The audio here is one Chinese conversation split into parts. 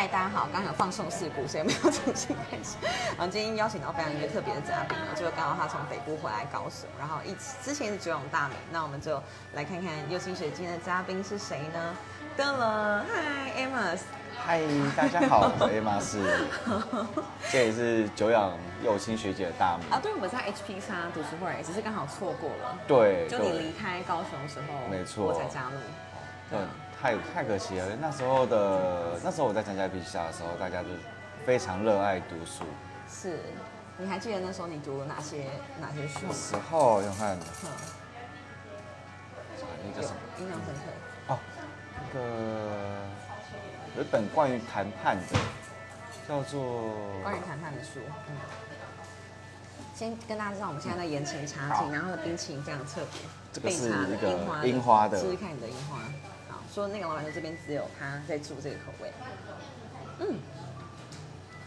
嗨，大家好，刚刚有放送事故，所以没有重新开始。然后今天邀请到非常一个特别的嘉宾呢，就是刚好他从北部回来高雄，然后一起之前是九永大美，那我们就来看看右清水今天的嘉宾是谁呢？噔了，嗨，Amos，嗨，大家好，我是 Amos，这也是久仰右清学姐的大名。啊，对，我们在 HP 叉读书会，只是刚好错过了。对，就你离开高雄的时候，没错我才加入。对，太太可惜了。那时候的那时候我在参加 HP 叉的时候，大家都非常热爱读书。是，你还记得那时候你读了哪些哪些书那？时候要看嗯，那个什么印象深刻。哦，那个有一本关于谈判的，叫做关于谈判的书，嗯。先跟大家知道，我们现在在延情茶好厅，然后冰淇淋非常特别，这个是樱花樱花的试试看你的樱花。好，说那个老板说这边只有他在做这个口味，嗯，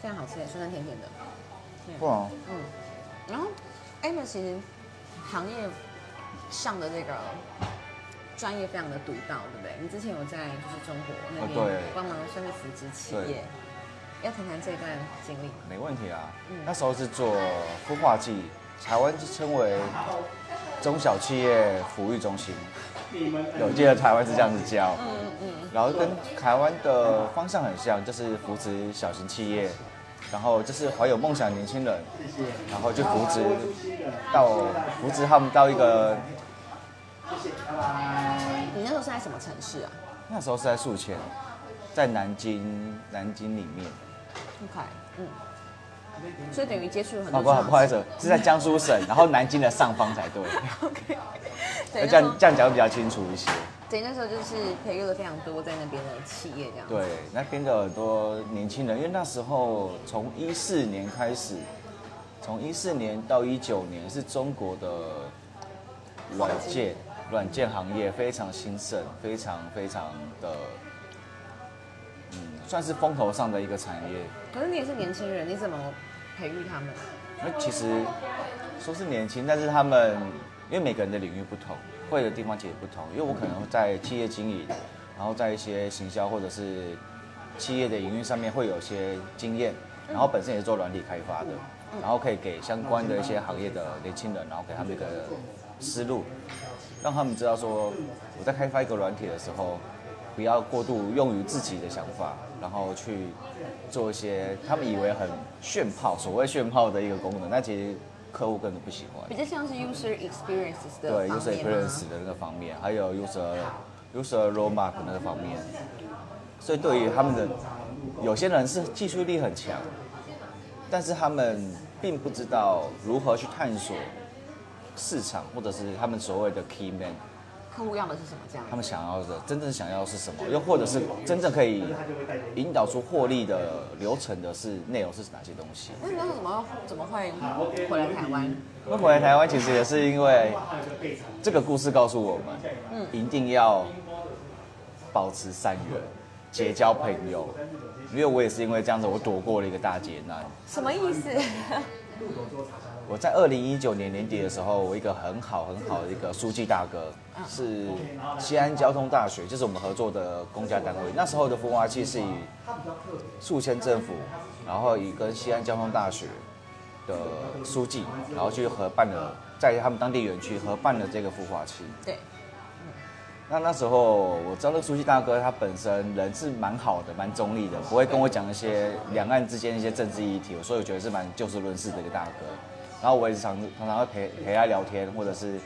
非常好吃，酸酸甜甜的。对不然嗯，然后 Amos 其实行业上的这个专业非常的独到，对不对？你之前有在就是中国那哦边对帮忙生扶植企对业，要谈谈这段经历吗？没问题啊嗯。那时候是做孵化器，台湾就称为中小企业抚育中心。有记得台湾是这样子教，嗯嗯。然后跟台湾的方向很像，就是扶持小型企业，然后就是怀有梦想年轻人，然后就扶持到扶持他们到一个嗯，你那时候是在什么城市啊？那时候是在宿迁，在南京南京里面，？OK，嗯，所以等于接触了很啊多。不不好意思，是在江苏省，然后南京的上方才对，OK，这样这样讲会比较清楚一些。对，那时候就是培育了非常多在那边的企业这样。对，那边的很多年轻人，因为那时候从一四年开始，从一四年到一九年是中国的软件软件行业非常兴盛，非常非常的，嗯，算是风头上的一个产业。可是你也是年轻人，你怎么培育他们？那其实说是年轻，但是他们因为每个人的领域不同，会的地方其实不同。因为我可能在企业经营，然后在一些行销或者是企业的营运上面会有一些经验，然后本身也是做软体开发的，然后可以给相关的一些行业的年轻人，然后给他们一个思路，让他们知道说我在开发一个软体的时候，不要过度用于自己的想法，然后去做一些他们以为很炫炮，所谓炫炮的一个功能，那其实客户根本不喜欢比。较像是 user experiences 的对 user experience 的那个方面，还有 user user roadmap 那个方面，所以对于他们的有些人是技术力很强，但是他们并不知道如何去探索市场，或者是他们所谓的 key man，客户要的是什么这样？他们想要的真正想要的是什么，又或者是真正可以引导出获利的流程的是内容是哪些东西。那你当时候怎么怎么会回来台湾？那回来台湾其实也是因为这个故事告诉我们，嗯一定要保持善缘，结交朋友。因为我也是因为这样子，我躲过了一个大劫难。什么意思？我在二零一九年年底的时候，我一个很好很好的一个书记大哥，是西安交通大学，就是我们合作的公家单位。那时候的孵化器是以宿迁政府，然后以跟西安交通大学的书记，然后去合办了，在他们当地园区合办了这个孵化器。对，那那时候我知道那个书记大哥他本身人是蛮好的，蛮中立的，不会跟我讲一些两岸之间一些政治议题，所以我觉得是蛮就事论事的一个大哥。然后我也是常常常会陪陪他聊天，或者是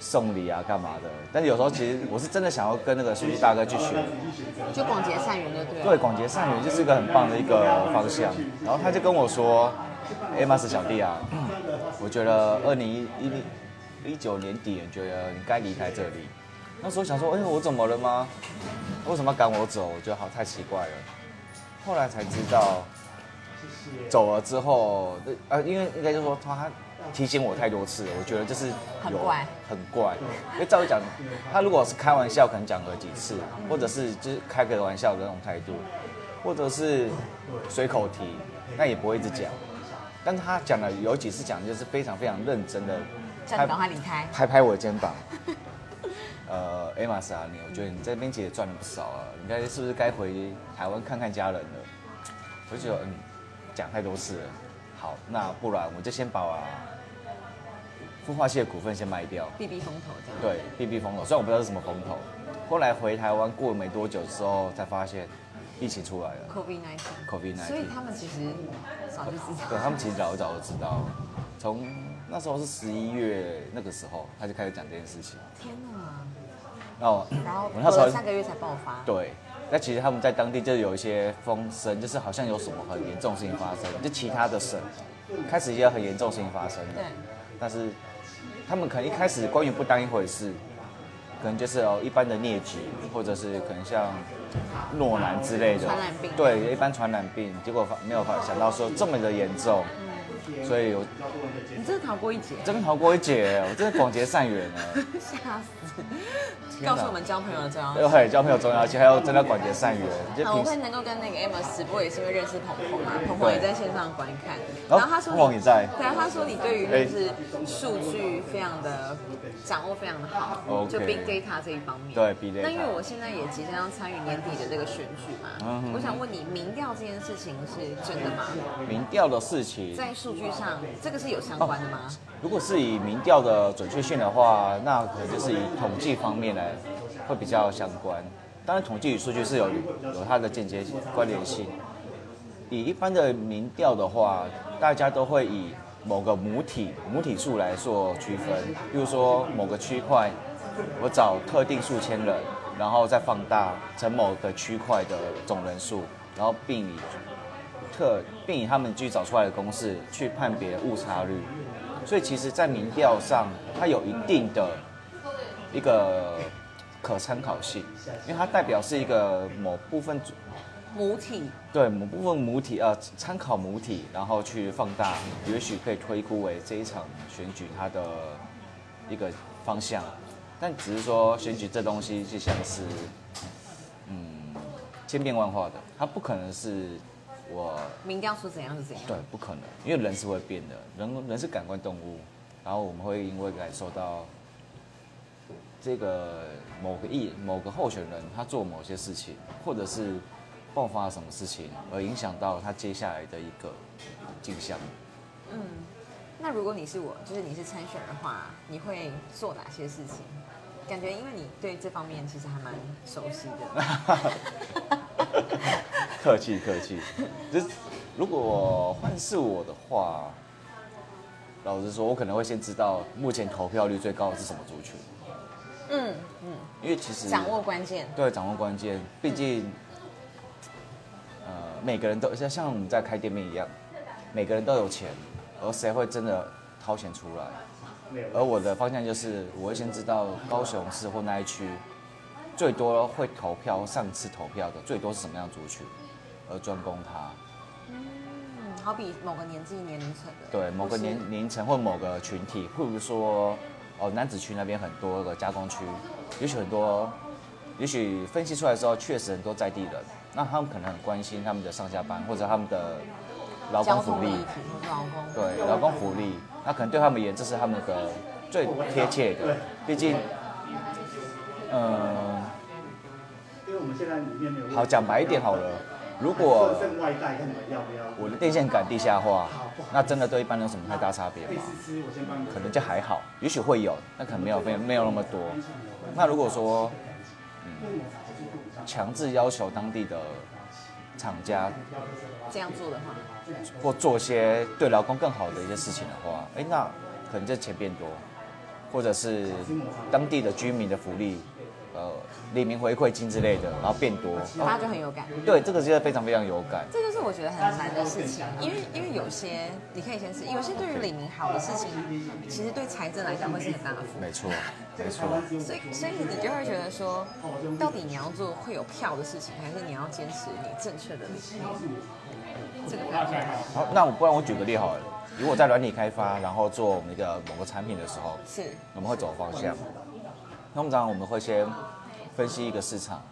送礼啊干嘛的。但是有时候其实我是真的想要跟那个书记大哥去学，就广结善缘就对了。对，广结善缘就是一个很棒的一个方向。然后他就跟我说：“哎，马斯小弟啊，我觉得二零一一一九年底，觉得你该离开这里。”那时候想说：“哎，我怎么了吗？为什么要赶我走？我觉得好太奇怪了。”后来才知道，走了之后，呃，因为应该就是说他提醒我太多次了，我觉得就是很怪很怪。因为照理讲，他如果是开玩笑，可能讲个几次，或者是就是开个玩笑的那种态度，或者是随口提，那也不会一直讲。但他讲了有几次讲，就是非常非常认真的叫你赶快离开。拍拍我的肩膀，呃，Emma 啊，你我觉得你这边其实赚了不少啊，应该是不是该回台湾看看家人了？我就觉得嗯，讲太多次了。好，那不然我就先把孵化器的股份先卖掉，避避风头这样。对，避避风头。虽然我不知道是什么风头，后来回台湾过了没多久之后，才发现疫情出来了。COVID nineteen。COVID 所以他们其实早就知道。对他们其实早早就知道，从那时候是十一月那个时候，他就开始讲这件事情。天哪！然后然后我那时候隔了三个月才爆发。对，那其实他们在当地就有一些风声，就是好像有什么很严重的事情发生，就其他的省开始一些很严重的事情发生了。对。但是他们可能一开始官员不当一回事，可能就是哦一般的疟疾，或者是可能像诺兰之类的传染病对，一般传染病，结果发没有发想到说这么的严重，嗯所以我你真的逃过一劫，真的逃过一劫，我真的广结善缘呢。吓死！告诉我们交朋友的重要又还有交朋友重要而且，还要真的广结善缘，好，我会能够跟那个 Emma 直播，也是因为认识鹏鹏嘛，鹏鹏也在线上观看。然后他说你，鹏鹏也在。对啊，他说你对于就是数据非常的掌握非常的好就 Big Data 这一方面。对 Big Data 那因为我现在也即将要参与年底的这个选举嘛，嗯我想问你，民调这件事情是真的吗？民调的事情，在数据上，这个是有相关的吗？如果是以民调的准确性的话，那可能就是以统计方面来会比较相关。当然，统计与数据是有有它的间接关联性。以一般的民调的话，大家都会以某个母体母体数来做区分，比如说某个区块，我找特定数千人，然后再放大成某个区块的总人数，然后并以特并以他们去找出来的公式去判别误差率。所以其实，在民调上，它有一定的一个可参考性，因为它代表是一个某部分组母体对某部分母体呃参考母体，然后去放大，也许可以推估为这一场选举它的一个方向。但只是说选举这东西就像是嗯千变万化的，它不可能是我民调出怎样是怎样。对，不可能，因为人是会变的，人人是感官动物，然后我们会因为感受到这个某个艺某个候选人他做某些事情，或者是爆发了什么事情，而影响到他接下来的一个镜像。嗯，那如果你是我，就是你是参选人的话，你会做哪些事情？感觉因为你对这方面其实还蛮熟悉的。客气客气，就是如果换是我的话，老实说，我可能会先知道目前投票率最高的是什么族群，嗯嗯，因为其实掌握关键。对，掌握关键。毕竟，呃，每个人都像像我们在开店面一样，每个人都有钱，而谁会真的掏钱出来？而我的方向就是，我会先知道高雄市或那一区最多会投票、上次投票的最多是什么样族群，而专攻它。嗯，好比某个年纪年龄层的。对，某个年年龄层或某个群体，譬如说，哦，男子区那边很多个加工区，也许很多，也许分析出来的时候，确实很多在地人，那他们可能很关心他们的上下班或者他们的劳工福利。对，劳工福利，那可能对他们而言，这是他们的最贴切的，毕竟，嗯、因为我们现在里面没有好讲白一点好了，如果设剩外带，看你们要不要。我的电线杆地下化，那真的对一般人有什么太大差别吗？可能就还好，也许会有，那可能没有没有没有那么多。那如果说，嗯，强制要求当地的厂家这样做的话，或做些对劳工更好的一些事情的话，哎，那可能这钱变多，或者是当地的居民的福利，呃，李明回馈金之类的，然后变多，大家就很有感。对，这个就是非常非常有感。这就是我觉得很难的事情，因为因为有些你可以先吃，有些对于李明好的事情，其实对财政来讲会是很大的负担。没错，没错。所以所以你就会觉得说，到底你要做会有票的事情，还是你要坚持你正确的理念？这个好，那我不然我举个例好了，如果在软体开发，然后做我们一个某个产品的时候，是我们会走方向。通常我们会先分析一个市场，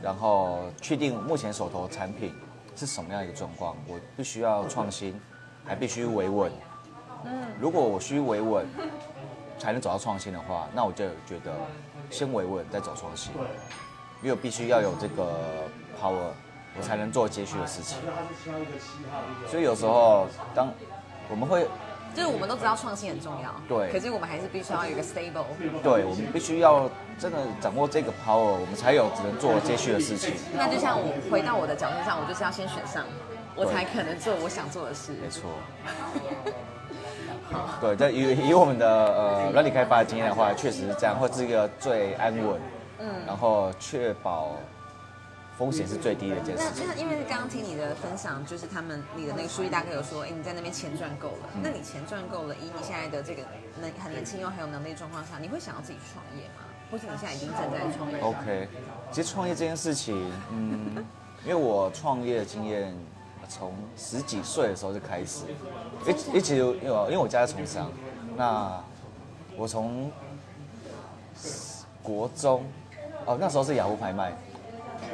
然后确定目前手头产品是什么样一个状况，我必须要创新，还必须维稳。嗯，如果我需维稳才能走到创新的话，那我就觉得先维稳再走创新，因为必须要有这个 power，我才能做接续的事情。所以有时候当我们会就是我们都知道创新很重要，对可是我们还是必须要有一个 stable。对我们必须要真的掌握这个 power，我们才有只能做接续的事情。那就像我回到我的角度上，我就是要先选上，我才可能做我想做的事。没错。对，在以以我们的呃软体开发的经验的话，确实是这样，会是一个最安稳，嗯，然后确保风险是最低的一件那事。情。那因为刚刚听你的分享，就是他们你的那个书记大哥有说，哎，你在那边钱赚够了，那你钱赚够了，以你现在的这个能很年轻又很有能力的状况下，你会想要自己创业吗？或者你现在已经正在创业？OK，其实创业这件事情，嗯，因为我创业的经验从十几岁的时候就开始，一一直有因为我因为我家在从商，那我从国中哦那时候是雅虎拍卖，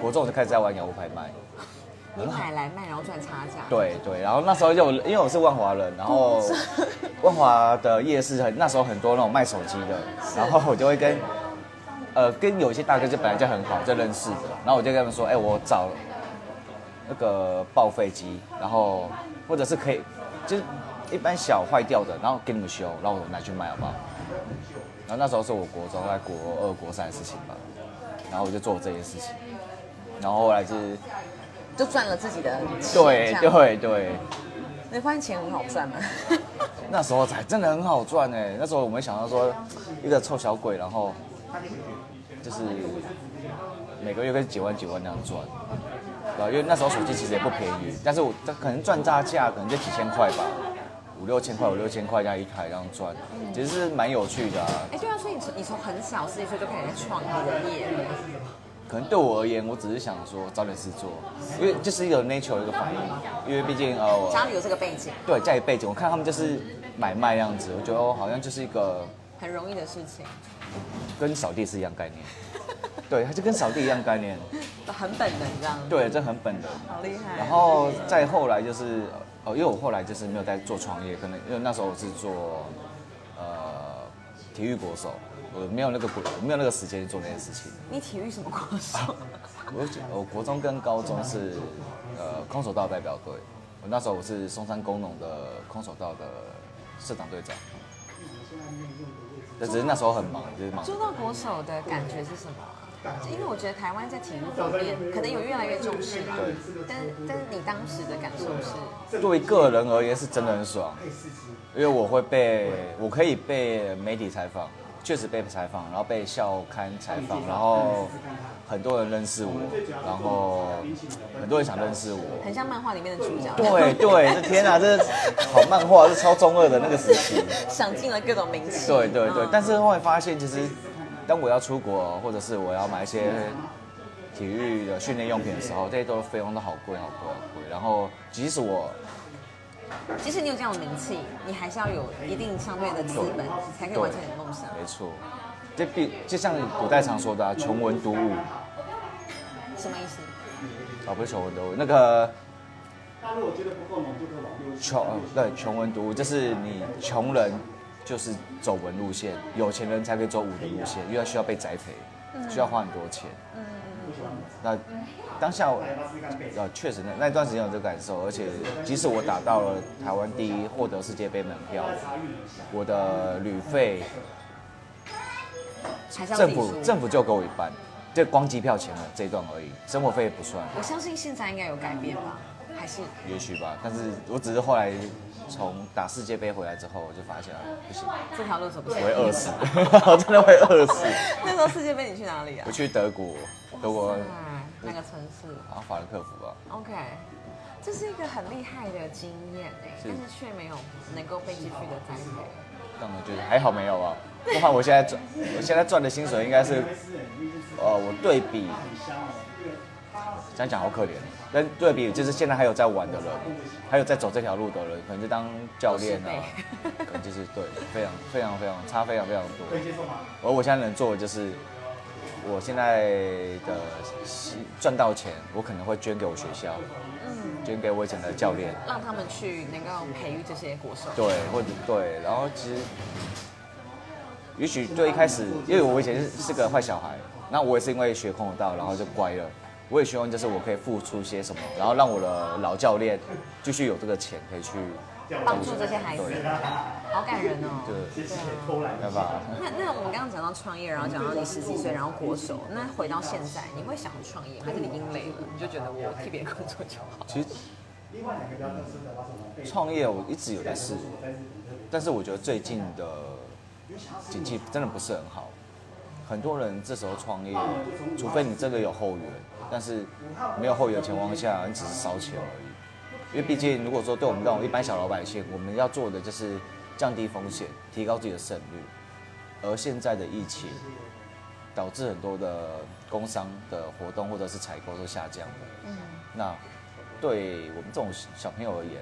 国中我就开始在玩雅虎拍卖，你买来卖，然后赚差价。，对对，然后那时候就因为我是万华人，然后 万华的夜市很那时候很多那种卖手机的，然后我就会跟呃跟有一些大哥就本来就很好，就认识的，然后我就跟他们说，哎，我找那个报废机，然后 或者是可以就是一般小坏掉的，然后给你们修，然后我拿去卖好不好？然后那时候是我国中在国二国三的事情吧，然后我就做这件事情，然后后来是就赚了自己的钱。对对对。你发现钱很好赚吗？那时候才真的很好赚哎！那时候我没想到说一个臭小鬼，然后就是每个月跟几万几万那样赚，对吧？因为那时候手机其实也不便宜，但是我这可能赚差价可能就几千块吧，五六千块五六千块这样一台这样赚，其实是蛮有趣的啊。哎，对啊，所以你从你从很小十几岁就开始在创业了。可能对我而言，我只是想说找点事做，因为就是一个 nature 的一个反应，因为毕竟呃我家里有这个背景，对家里背景，我看他们就是买卖这样子，我觉得哦好像就是一个。很容易的事情，跟扫地是一样概念，对，它就跟扫地一样概念，很本能这样。，对，这很本能。好厉害。然后再后来就是，哦，因为我后来就是没有在做创业，可能因为那时候我是做呃体育国手，我没有那个国，我没有那个时间去做那件事情。你体育什么国手？我我国中跟高中是呃空手道代表队，我那时候我是松山工农的空手道的社长队长。但只是那时候很忙，就是忙。做到国手的感觉是什么啊？因为我觉得台湾在体育方面可能有越来越重视吧，对但但是你当时的感受是，对于个人而言是真的很爽，因为我会被我可以被媒体采访，确实被采访，然后被校刊采访，然后很多人认识我，然后很多人想认识我。很像漫画里面的主角，对对，这天哪，这好漫画，是超中二的那个时期。想尽了各种名气。对对对嗯，但是后来发现，其实当我要出国，或者是我要买一些体育的训练用品的时候，这些都费用都好贵好贵好贵。然后即使我即使你有这样的名气，你还是要有一定相对的资本，才可以完成你的梦想。没错，这必就像古代常说的、啊“穷文读武什么意思？”，啊，不是穷文读武，那个他如果觉得不够浓，就可以往右穷呃对穷文读武，就是你穷人就是走文路线，有钱人才可以走武的路线，因为需要被栽培，需要花很多钱。那当下我呃确实那那段时间有这个感受，而且即使我打到了台湾第一，获得世界杯门票，我的旅费政。府政府就给我一半，就光机票钱了这一段而已，生活费不算，我相信现在应该有改变吧，还是也许吧。但是我只是后来从打世界杯回来之后，我就发现了不行，这条路走不下我会饿死，我 真的会饿死。那时候世界杯你去哪里啊我？去德国，德国哎，那个城市好像法兰克福吧。，OK，这是一个很厉害的经验哎，是但是却没有能够被继续的栽培。但我觉得还好没有啊，不然我现在赚，我现在赚的薪水应该是，呃，我对比，这样讲好可怜，但对比就是现在还有在玩的人，还有在走这条路的人，可能就当教练啊，可能就是对，非常非常非常差非常非常多。可以接受吗？而我现在能做的就是，我现在的薪赚到钱，我可能会捐给我学校，嗯，捐给我以前的教练。让他们去能够培育这些国手。对，或者对，然后其实也许最一开始，因为我以前是是个坏小孩，那我也是因为学空手道，然后就乖了。我也希望就是我可以付出些什么，然后让我的老教练继续有这个钱可以去帮助这些孩子，好感人哦。对？那那我们刚刚讲到创业，然后讲到你十几岁，然后国手，那回到现在，你会想创业，还是你已经累了，你就觉得我替别人工作就好？其实创业我一直有在试，但是我觉得最近的景气真的不是很好。很多人这时候创业，除非你真的有后援，但是没有后援的情况下，你只是烧钱而已。因为毕竟如果说对我们这种一般小老百姓，我们要做的就是降低风险，提高自己的胜率。而现在的疫情，导致很多的工商的活动或者是采购都下降了。嗯，那对我们这种小朋友而言，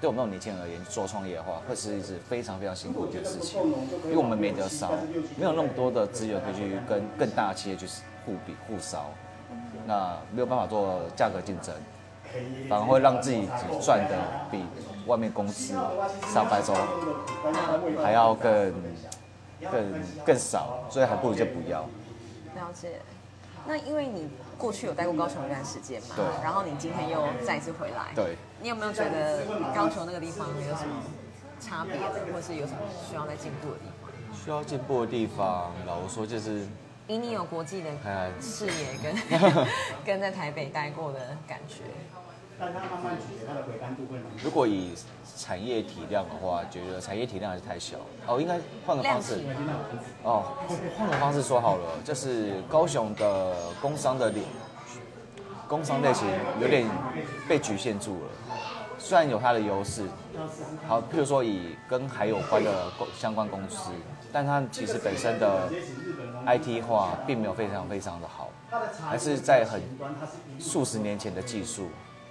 对我们这种年轻人而言，做创业的话，会是一直非常非常辛苦的一件事情，因为我们没得烧，没有那么多的资源可以去跟更大的企业去互比互烧，那没有办法做价格竞争，反而会让自己只赚的比外面公司上班时候还要更更更少，所以还不如就不要。了解。那因为你过去有待过高雄一段时间嘛，对然后你今天又再一次回来，对，你有没有觉得高雄那个地方有什么差别的，或是有什么需要再进步的地方？需要进步的地方，老实说就是。以你有国际的哎视野跟 跟在台北待过的感觉，但它慢慢取它的回甘度会蛮如果以产业体量的话，觉得产业体量还是太小。哦，应该换个方式。哦，换个方式说好了，就是高雄的工商的类工商类型有点被局限住了。虽然有它的优势，好，譬如说以跟海有关的公相关公司，但它其实本身的 IT 化并没有非常非常的好，还是在很数十年前的技术。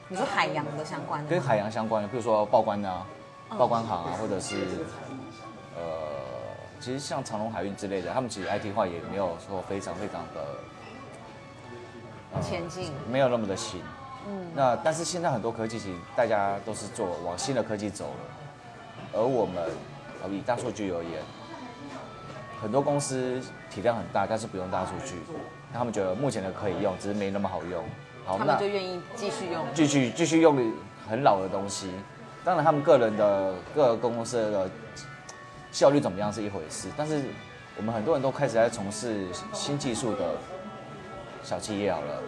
你说海洋的相关的，跟海洋相关的，比如说报关啊、嗯报关行啊，或者是呃，其实像长隆海运之类的，他们其实 IT 化也没有说非常非常的前进，没有那么的新。嗯，那但是现在很多科技其实大家都是做往新的科技走了，而我们呃以大数据而言，很多公司体量很大，但是不用大数据，他们觉得目前的可以用，只是没那么好用。好，他那们就愿意继续用。继续继续用很老的东西。当然，他们个人的各个公司的效率怎么样是一回事，但是我们很多人都开始在从事新技术的小企业好了。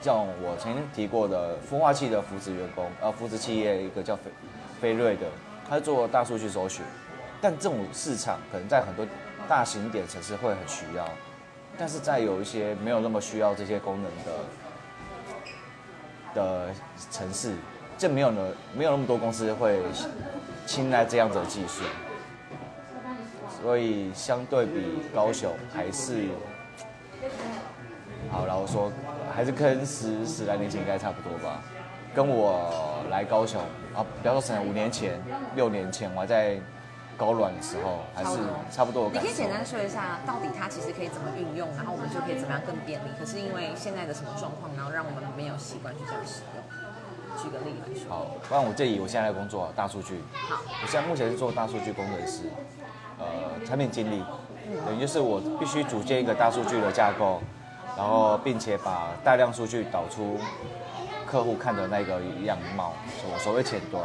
像我曾经提过的孵化器的扶植员工，呃，扶植企业一个叫飞飞瑞的，他是做大数据搜寻，但这种市场可能在很多大型点城市会很需要，但是在有一些没有那么需要这些功能的的城市，就没有呢，没有那么多公司会青睐这样子的技术，所以相对比高雄还是，好，然后说还是跟十十来年前应该差不多吧，跟我来高雄啊，不要说十，五年前、六年前我还在高软的时候，还是差不多你可以简。单说一下，到底它其实可以怎么运用，然后我们就可以怎么样更便利。可是因为现在的什么状况，然后让我们没有习惯去这样使用。举个例来说，好，不然我建议我现在的工作大数据，好，我现在目前是做大数据工程师，呃，产品经理，等于就是我必须组建一个大数据的架构，然后并且把大量数据导出客户看的那个样貌，所所谓前端。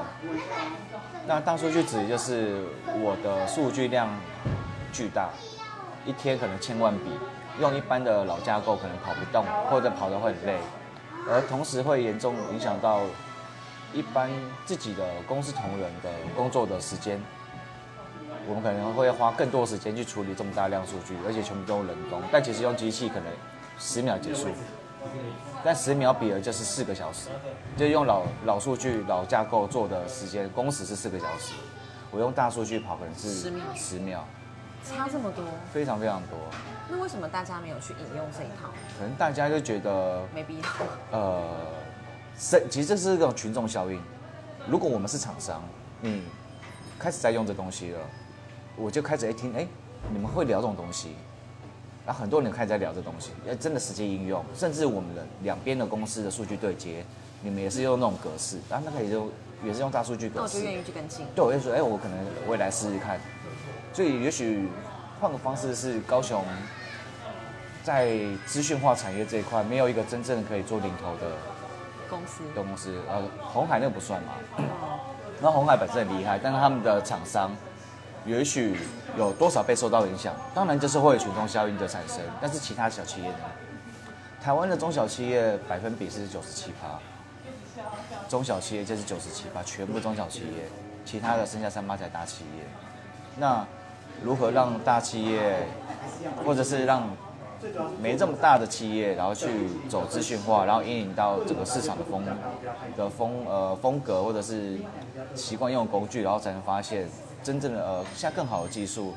那大数据指的就是我的数据量巨大，一天可能千万笔，用一般的老架构可能跑不动，或者跑得会很累，而同时会严重影响到一般自己的公司同仁的工作的时间。我们可能会花更多时间去处理这么大量数据，而且全部都是人工，但其实用机器可能十秒结束，但十秒比的就是四个小时，就用老老数据、老架构做的时间工时是四个小时，我用大数据跑可能是10秒十秒，差这么多，非常非常多。那为什么大家没有去引用这一套？可能大家就觉得没必要。呃，是其实这是一种群众效应。如果我们是厂商，嗯，开始在用这东西了，我就开始一听，哎、你们会聊这种东西，然后很多人开始在聊这东西，哎，真的实际应用，甚至我们的两边的公司的数据对接，你们也是用那种格式，然后那个也就也是用大数据格式那我就，愿意去跟进。对，我就说，哎、我可能我也来试试看。所以也许换个方式是高雄在资讯化产业这一块没有一个真正可以做领头的公司的公司，呃，红海那个不算嘛。然后红海本身很厉害，但是他们的厂商也许有多少被受到影响？当然就是会有群众效应的产生，但是其他小企业呢？台湾的中小企业百分比是九十七趴，中小企业就是九十七趴，全部中小企业，其他的剩下三趴才大企业。那如何让大企业，或者是让没这么大的企业，然后去走资讯化，然后引领到整个市场的风的风呃风格，或者是习惯用工具，然后才能发现真正的呃现在更好的技术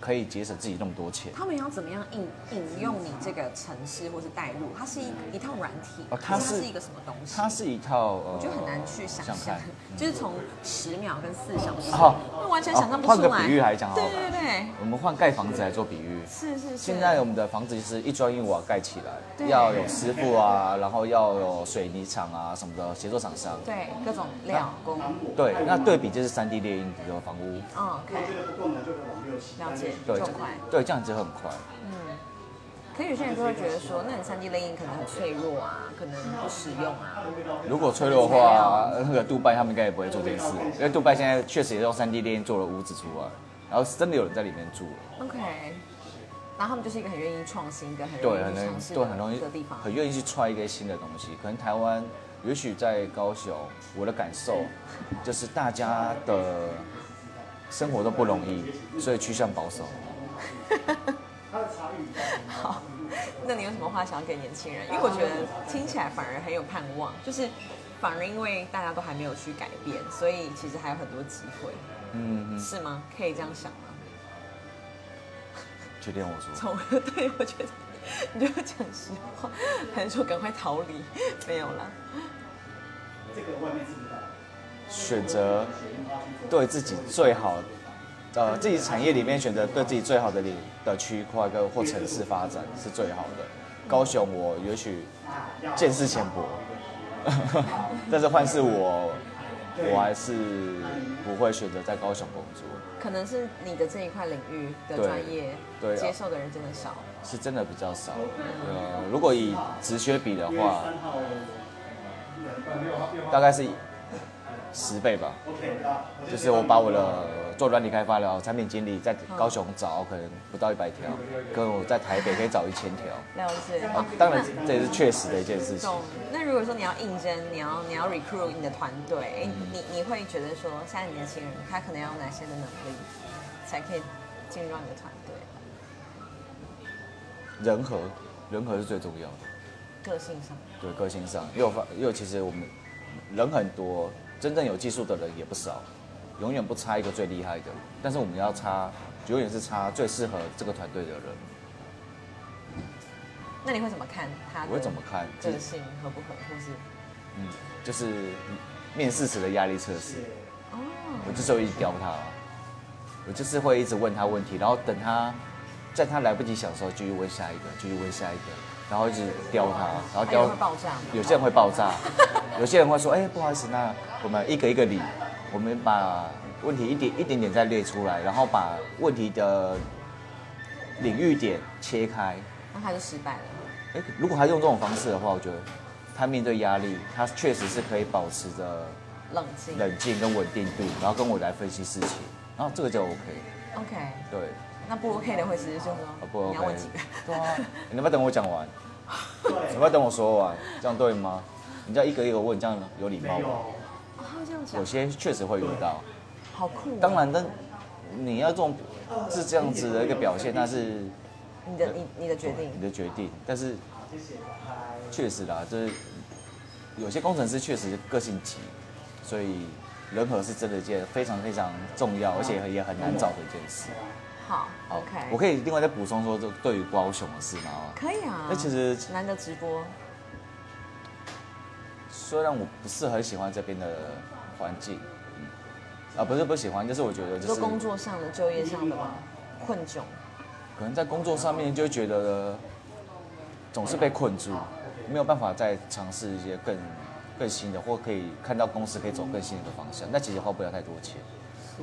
可以节省自己那么多钱。他们要怎么样引引用你这个城市或是带入？它是一一套软体，哦它是一个什么东西？它是一套呃，我觉得很难去想象看，就是从十秒跟四小时，好那完全想象不换个出来。比喻来讲好对了对对，我们换盖房子来做比喻。是是是。现在我们的房子就是一砖一瓦盖起来，要有师傅啊，然后要有水泥厂啊什么的协作厂商。对各种料工，对，那对比就是三 D 列印的房屋，嗯，OK，了解，对，就快。对，这样子很快。嗯，可有些人就会觉得说，那你三 D 类印可能很脆弱啊，可能不实用啊。如果脆弱的话，那个杜拜他们应该也不会做这件事，因为杜拜现在确实也用三 D 列印做了屋子出来，然后真的有人在里面住了。OK，然后他们就是一个很愿意创新跟很对，愿很容易对，很容易的地方。很愿意去踹一个新的东西。可能台湾，也许在高雄，我的感受 就是大家的生活都不容易，所以趋向保守。好，那你有什么话想要给年轻人？因为我觉得听起来反而很有盼望，就是反而因为大家都还没有去改变，所以其实还有很多机会，嗯嗯，是吗？可以这样想吗？确定我说，从 对我觉得你就讲实话，还是说赶快逃离？没有啦。这个外面是不是大？选择对自己最好，呃，自己产业里面选择对自己最好的领的区块跟或城市发展是最好的。高雄我也许见识浅薄，但是换是我，我还是不会选择在高雄工作，可能是你的这一块领域的对专业，对啊接受的人真的少。是真的比较少。呃，如果以职缺比的话，大概是十倍吧。就是我把我的做软体开发的产品经理在高雄找，可能不到一百条，跟我在台北可以找一千条。了解。啊，当然这也是确实的一件事情。那如果说你要应征，你要你要 recruit 你的团队，哎、嗯你你会觉得说，现在年轻人他可能要有哪些的能力，才可以进入到你的团队？人和，人和是最重要的。个性上，对个性上，因为我发，因为其实我们人很多，真正有技术的人也不少，永远不差一个最厉害的。但是我们要差，永远是差最适合这个团队的人。那你会怎么看他的？我会怎么看个性合不合，或是嗯，就是面试时的压力测试。哦，我就是会一直刁他，我就是会一直问他问题，然后等他在他来不及想的时候，继续问下一个，继续问下一个，然后一直叼他，然后叼爆炸？有些人会爆炸，有些人会说，哎、不好意思，那我们一个一个理，我们把问题一点一点点再列出来，然后把问题的领域点切开。那他就失败了。哎、如果他用这种方式的话，我觉得他面对压力，他确实是可以保持着冷静。冷静跟稳定度，然后跟我来分析事情，然后这个就 OK。OK，对，那不 OK 的会是就是说，啊不你 OK 要问几个？对啊，你要不要等我讲完？你要不要等我说完？这样对吗？你这样一个一个问，这样有礼貌吗？哦，他会这样讲有，些确实会遇到，好酷哦。当然，但你要这种是这样子的一个表现，那是你的你你的决定你，的决定。但是确实啦，就是有些工程师确实个性急，所以人和是真的一件非常非常重要，而且也很难找的一件事。好好，OK，我可以另外再补充说，这对于高雄的事吗？可以啊。那其实难得直播，虽然我不是很喜欢这边的环境，嗯啊，不是不喜欢，就是我觉得就是工作上的、就业上的吗？困窘，可能在工作上面就会觉得总是被困住，没有办法再尝试一些更更新的，或可以看到公司可以走更新的方向。那其实花不了太多钱，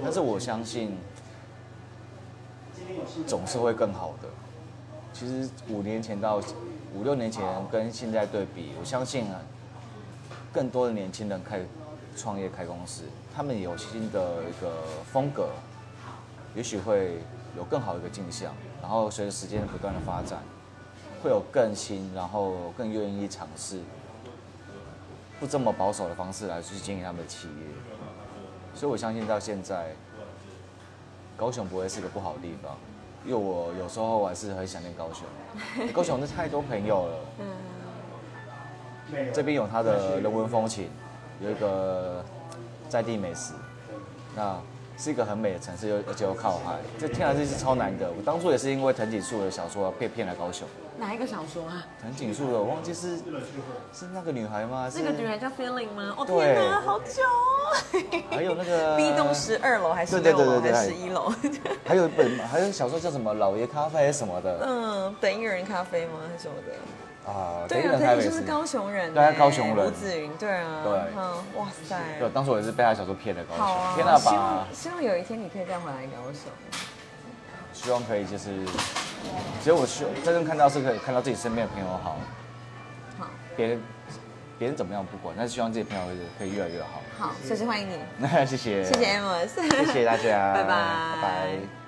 但是我相信总是会更好的。其实五年前到五六年前跟现在对比，我相信啊，更多的年轻人开创业开公司，他们有新的一个风格，也许会有更好的一个镜像。然后随着时间的不断的发展，会有更新，然后更愿意尝试不这么保守的方式来去经营他们的企业。所以我相信到现在，高雄不会是个不好的地方，因为我有时候我还是很想念高雄。高雄是太多朋友了，这边有它的人文风情，有一个在地美食，那是一个很美的城市，又而且又靠海，这天然气是超难得。我当初也是因为藤井树的小说被骗来高雄。哪一个小说啊？藤井树的，我忘记是是那个女孩吗？那个女孩叫 Feeling 吗？哦对天哪，好久哦！还有那个 B 栋十二楼还是对六楼对对对对还是十一楼？还有一本，还有小说叫什么《老爷咖啡》什么的嗯，等一个人咖啡吗？还是什么的？啊。对啊，等一个台北市他就是高雄人欸，对高雄人吴子云，对啊，对嗯，哇塞，对，当时我也是被他小说骗了高雄。，天哪，希把望希望有一天你可以再回来高雄。希望可以就是，只有我希真正看到是可以看到自己身边的朋友好，好，别人别人怎么样不管，但是希望自己朋友可以越来越好。好，随时欢迎你，谢谢，谢谢 Amos，谢谢大家，拜拜。拜拜。